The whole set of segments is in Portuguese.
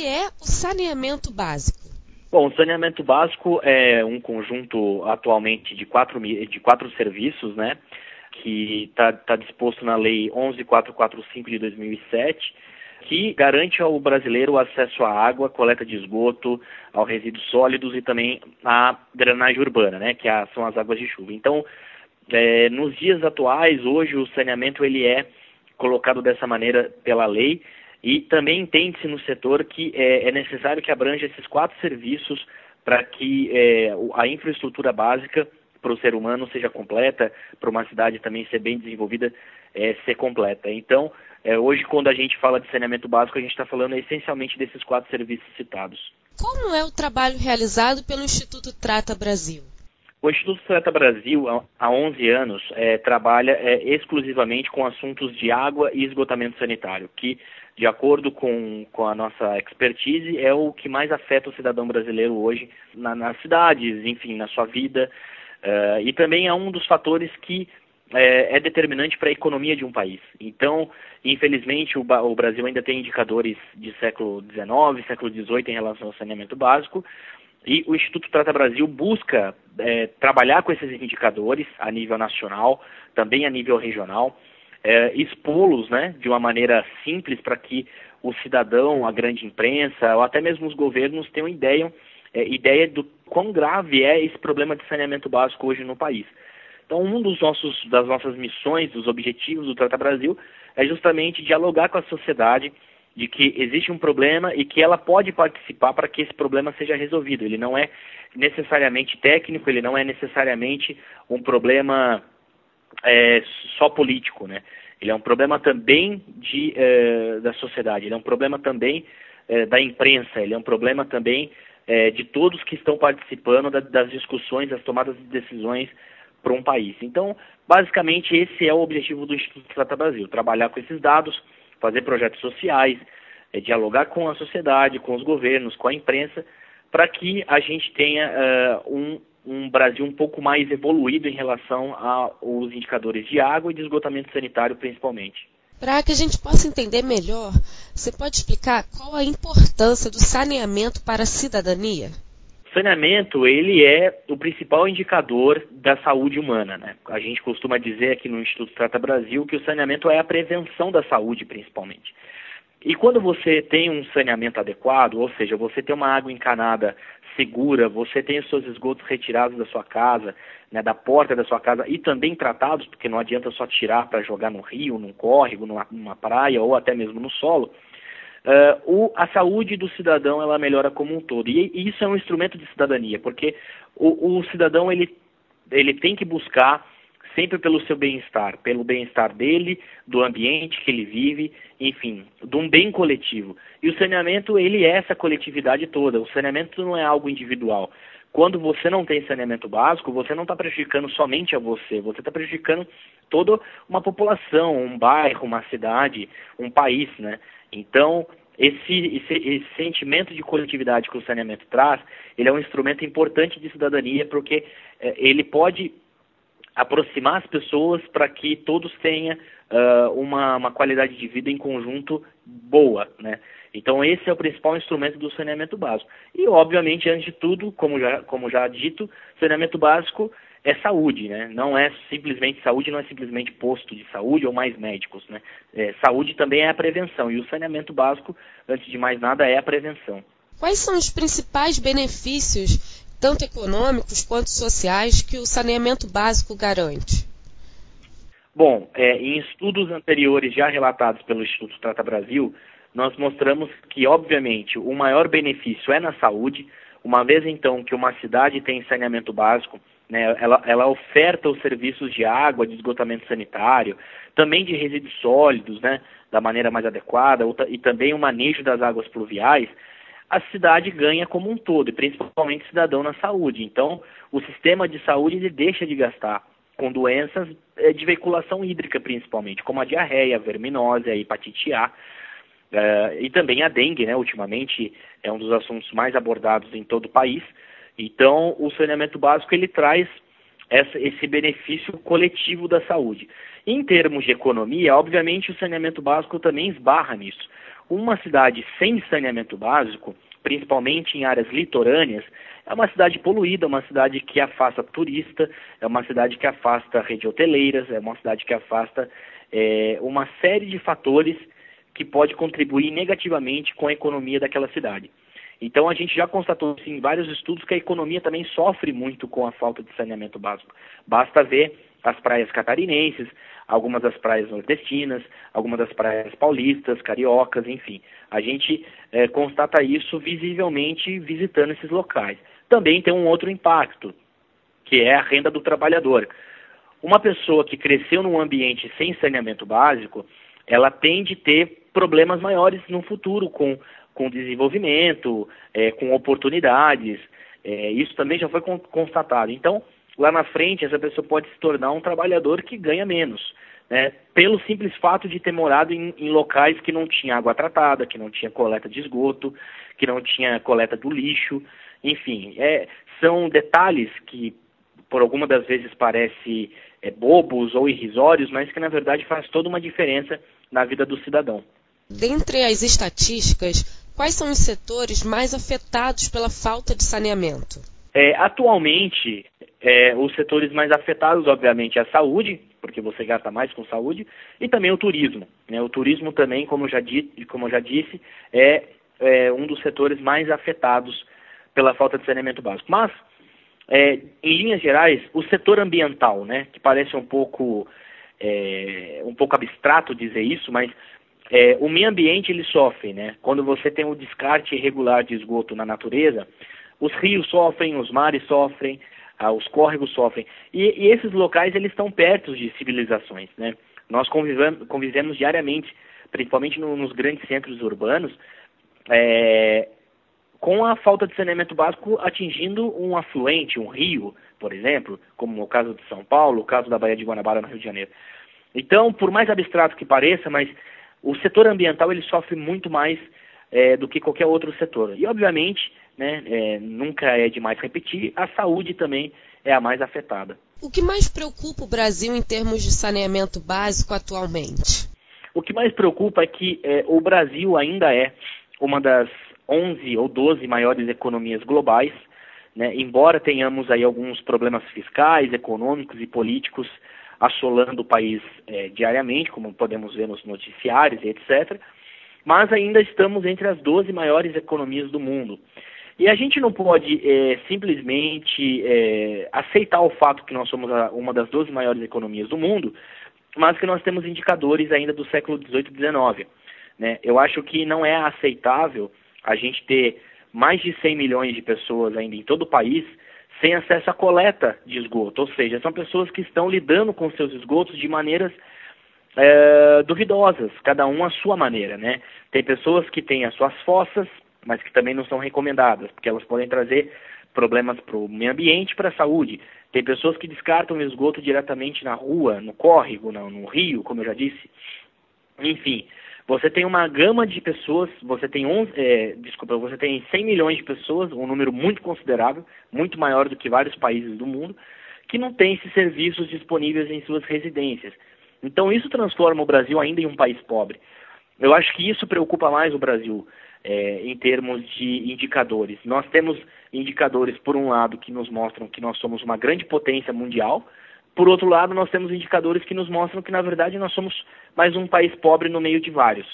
que é o saneamento básico? Bom, o saneamento básico é um conjunto atualmente de quatro, de quatro serviços, né? Que está tá disposto na Lei 11445 de 2007, que garante ao brasileiro o acesso à água, coleta de esgoto, ao resíduos sólidos e também à drenagem urbana, né? Que são as águas de chuva. Então, é, nos dias atuais, hoje o saneamento ele é colocado dessa maneira pela lei e também entende-se no setor que é, é, necessário que abranja esses quatro serviços para que é, a infraestrutura básica para o ser humano seja completa, para uma cidade também ser bem desenvolvida, é, ser completa. Então, é, hoje, quando a gente fala de saneamento básico, a gente está falando essencialmente desses quatro serviços citados. Como é o trabalho realizado pelo Instituto Trata Brasil? O Instituto Trata Brasil, há 11 anos, é, trabalha é, exclusivamente com assuntos de água e esgotamento sanitário, que, de acordo com, com a nossa expertise, é o que mais afeta o cidadão brasileiro hoje na, nas cidades, enfim, na sua vida. Uh, e também é um dos fatores que é, é determinante para a economia de um país. Então, infelizmente, o, o, Brasil ainda tem indicadores de século XIX, século XVIII em relação ao saneamento básico, e o Instituto Trata Brasil busca é, trabalhar com esses indicadores a nível nacional, também a nível regional, é, expô-los né, de uma maneira simples para que o cidadão, a grande imprensa, ou até mesmo os governos tenham ideia, é, ideia do quão grave é esse problema de saneamento básico hoje no país. Então, um dos nossos, das nossas missões, dos objetivos do Trata Brasil é justamente dialogar com a sociedade de que existe um problema e que ela pode participar para que esse problema seja resolvido. Ele não é necessariamente técnico, ele não é necessariamente um problema é, só político, né? Ele é um problema também de, é, da sociedade, ele é um problema também é, da imprensa, ele é um problema também é, de todos que estão participando da, das discussões, das tomadas de decisões para um país. Então, basicamente, esse é o objetivo do Instituto Trata Brasil, trabalhar com esses dados, fazer projetos sociais, é, dialogar com a sociedade, com os governos, com a imprensa, para que a gente tenha uh, um, um, Brasil um pouco mais evoluído em relação aos indicadores de água e de esgotamento sanitário, principalmente. Para que a gente possa entender melhor, você pode explicar qual a importância do saneamento para a cidadania? Saneamento, ele é o principal indicador da saúde humana, né? A gente costuma dizer aqui no Instituto Trata Brasil que o saneamento é a prevenção da saúde, principalmente. E quando você tem um saneamento adequado, ou seja, você tem uma água encanada segura, você tem os seus esgotos retirados da sua casa, né, da porta da sua casa e também tratados, porque não adianta só tirar para jogar no rio, num córrego, numa, numa praia ou até mesmo no solo, Uh, o, a saúde do cidadão ela melhora como um todo. E, e isso é um instrumento de cidadania, porque o, o, cidadão ele, ele tem que buscar sempre pelo seu bem-estar, pelo bem-estar dele, do ambiente que ele vive, enfim, de um bem coletivo. E o saneamento ele é essa coletividade toda. O saneamento não é algo individual. Quando você não tem saneamento básico, você não está prejudicando somente a você, você está prejudicando toda uma população, um bairro, uma cidade, um país, né? Então, esse, esse, esse, sentimento de coletividade que o saneamento traz, ele é um instrumento importante de cidadania porque é, ele pode aproximar as pessoas para que todos tenham uh, uma, uma qualidade de vida em conjunto boa, né? Então esse é o principal instrumento do saneamento básico. E obviamente, antes de tudo, como já, como já dito, saneamento básico é saúde, né? Não é simplesmente saúde, não é simplesmente posto de saúde ou mais médicos, né? É, saúde também é a prevenção e o saneamento básico, antes de mais nada, é a prevenção. Quais são os principais benefícios, tanto econômicos quanto sociais, que o saneamento básico garante? Bom, é, em estudos anteriores já relatados pelo Instituto Trata Brasil, nós mostramos que, obviamente, o maior benefício é na saúde, uma vez então que uma cidade tem saneamento básico, né, ela, ela oferta os serviços de água, de esgotamento sanitário, também de resíduos sólidos, né, da maneira mais adequada, e também o manejo das águas pluviais, a cidade ganha como um todo, e principalmente o cidadão na saúde. Então, o sistema de saúde ele deixa de gastar com doenças eh, de veiculação hídrica, principalmente, como a diarreia, a verminose, a hepatite A, uh, e também a dengue, né, ultimamente é um dos assuntos mais abordados em todo o país, então, o saneamento básico ele traz esse benefício coletivo da saúde. Em termos de economia, obviamente o saneamento básico também esbarra nisso. Uma cidade sem saneamento básico, principalmente em áreas litorâneas, é uma cidade poluída, uma cidade que afasta turista, é uma cidade que afasta rede hoteleiras, é uma cidade que afasta é, uma série de fatores que pode contribuir negativamente com a economia daquela cidade. Então a gente já constatou assim, em vários estudos que a economia também sofre muito com a falta de saneamento básico. Basta ver as praias catarinenses, algumas das praias nordestinas, algumas das praias paulistas, cariocas, enfim. A gente é, constata isso visivelmente visitando esses locais. Também tem um outro impacto, que é a renda do trabalhador. Uma pessoa que cresceu num ambiente sem saneamento básico, ela tende a ter problemas maiores no futuro com com desenvolvimento, é, com oportunidades. É, isso também já foi constatado. Então, lá na frente, essa pessoa pode se tornar um trabalhador que ganha menos, né? pelo simples fato de ter morado em, em locais que não tinha água tratada, que não tinha coleta de esgoto, que não tinha coleta do lixo, enfim, é, são detalhes que por alguma das vezes parece é, bobos ou irrisórios, mas que na verdade faz toda uma diferença na vida do cidadão. Dentre as estatísticas, quais são os setores mais afetados pela falta de saneamento? É, atualmente, é, os setores mais afetados, obviamente, é a saúde, porque você gasta mais com saúde, e também o turismo. Né? O turismo também, como já, di como já disse, é, é, um dos setores mais afetados pela falta de saneamento básico. Mas, é, em linhas gerais, o setor ambiental, né, que parece um pouco, é, um pouco abstrato dizer isso, mas é, o meio ambiente ele sofre, né? Quando você tem o descarte irregular de esgoto na natureza, os rios sofrem, os mares sofrem, ah, os córregos sofrem. E, e, esses locais eles estão perto de civilizações, né? Nós convivemos, diariamente, principalmente no, nos grandes centros urbanos, é, com a falta de saneamento básico atingindo um afluente, um rio, por exemplo, como no caso de São Paulo, o caso da Baía de Guanabara no Rio de Janeiro. Então, por mais abstrato que pareça, mas o setor ambiental ele sofre muito mais é, do que qualquer outro setor. E, obviamente, né, é, nunca é demais repetir, a saúde também é a mais afetada. O que mais preocupa o Brasil em termos de saneamento básico atualmente? O que mais preocupa é que é, o Brasil ainda é uma das 11 ou 12 maiores economias globais, né, embora tenhamos aí alguns problemas fiscais, econômicos e políticos assolando o país é, diariamente, como podemos ver nos noticiários e etc. Mas ainda estamos entre as 12 maiores economias do mundo. E a gente não pode é, simplesmente é, aceitar o fato que nós somos a, uma das 12 maiores economias do mundo, mas que nós temos indicadores ainda do século XVIII e XIX. Né? Eu acho que não é aceitável a gente ter mais de 100 milhões de pessoas ainda em todo o país sem acesso à coleta de esgoto, ou seja, são pessoas que estão lidando com seus esgotos de maneiras é, duvidosas, cada um à sua maneira, né? Tem pessoas que têm as suas fossas, mas que também não são recomendadas, porque elas podem trazer problemas para o meio ambiente e para a saúde. Tem pessoas que descartam o esgoto diretamente na rua, no córrego, no, no rio, como eu já disse. Enfim, você tem uma gama de pessoas, você tem 11, é, desculpa, você tem 100 milhões de pessoas, um número muito considerável, muito maior do que vários países do mundo, que não tem esses serviços disponíveis em suas residências. Então isso transforma o Brasil ainda em um país pobre. Eu acho que isso preocupa mais o Brasil é, em termos de indicadores. Nós temos indicadores, por um lado, que nos mostram que nós somos uma grande potência mundial, por outro lado, nós temos indicadores que nos mostram que, na verdade, nós somos mais um país pobre no meio de vários.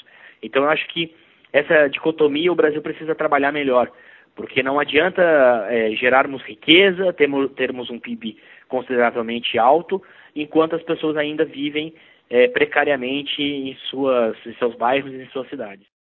Então, eu acho que essa dicotomia o Brasil precisa trabalhar melhor, porque não adianta é, gerarmos riqueza, termos, termos um PIB consideravelmente alto, enquanto as pessoas ainda vivem é, precariamente em, suas, em seus bairros e em suas cidades.